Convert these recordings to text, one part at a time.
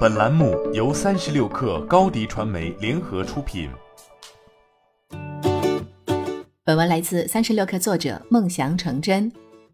本栏目由三十六氪高低传媒联合出品。本文来自三十六氪作者梦想成真。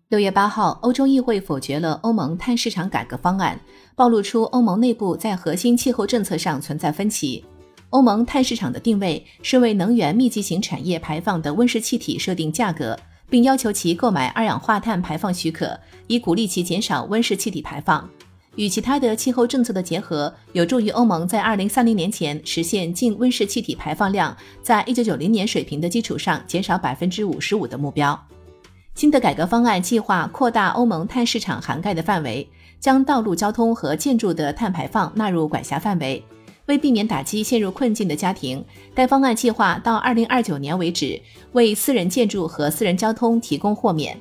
六月八号，欧洲议会否决了欧盟碳市场改革方案，暴露出欧盟内部在核心气候政策上存在分歧。欧盟碳市场的定位是为能源密集型产业排放的温室气体设定价格，并要求其购买二氧化碳排放许可，以鼓励其减少温室气体排放。与其他的气候政策的结合，有助于欧盟在二零三零年前实现净温室气体排放量在一九九零年水平的基础上减少百分之五十五的目标。新的改革方案计划扩大欧盟碳市场涵盖的范围，将道路交通和建筑的碳排放纳入管辖范围。为避免打击陷入困境的家庭，该方案计划到二零二九年为止为私人建筑和私人交通提供豁免。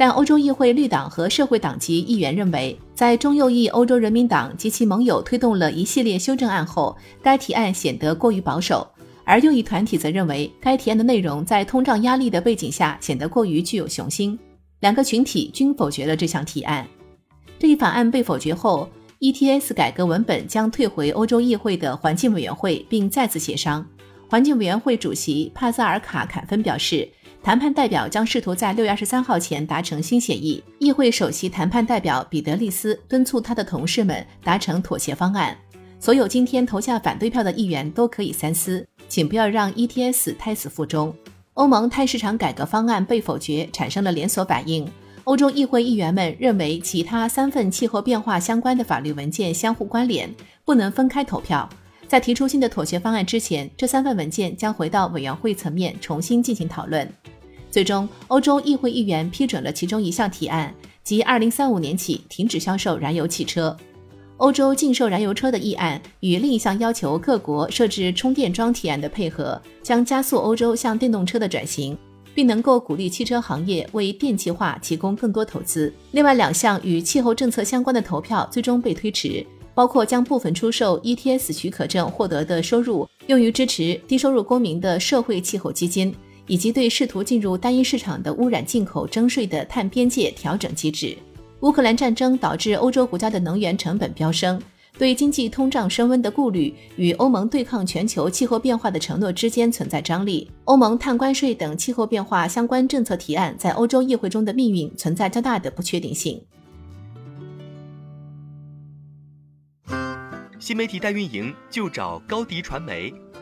但欧洲议会绿党和社会党籍议员认为，在中右翼欧洲人民党及其盟友推动了一系列修正案后，该提案显得过于保守；而右翼团体则认为，该提案的内容在通胀压力的背景下显得过于具有雄心。两个群体均否决了这项提案。这一法案被否决后。ETS 改革文本将退回欧洲议会的环境委员会，并再次协商。环境委员会主席帕萨尔卡坎芬表示，谈判代表将试图在六月二十三号前达成新协议。议会首席谈判代表彼得利斯敦促他的同事们达成妥协方案。所有今天投下反对票的议员都可以三思，请不要让 ETS 胎死腹中。欧盟碳市场改革方案被否决，产生了连锁反应。欧洲议会议员们认为，其他三份气候变化相关的法律文件相互关联，不能分开投票。在提出新的妥协方案之前，这三份文件将回到委员会层面重新进行讨论。最终，欧洲议会议员批准了其中一项提案，即2035年起停止销售燃油汽车。欧洲禁售燃油车的议案与另一项要求各国设置充电桩提案的配合，将加速欧洲向电动车的转型。并能够鼓励汽车行业为电气化提供更多投资。另外两项与气候政策相关的投票最终被推迟，包括将部分出售 ETS 许可证获得的收入用于支持低收入公民的社会气候基金，以及对试图进入单一市场的污染进口征税的碳边界调整机制。乌克兰战争导致欧洲国家的能源成本飙升。对经济通胀升温的顾虑与欧盟对抗全球气候变化的承诺之间存在张力。欧盟碳关税等气候变化相关政策提案在欧洲议会中的命运存在较大的不确定性。新媒体代运营就找高迪传媒，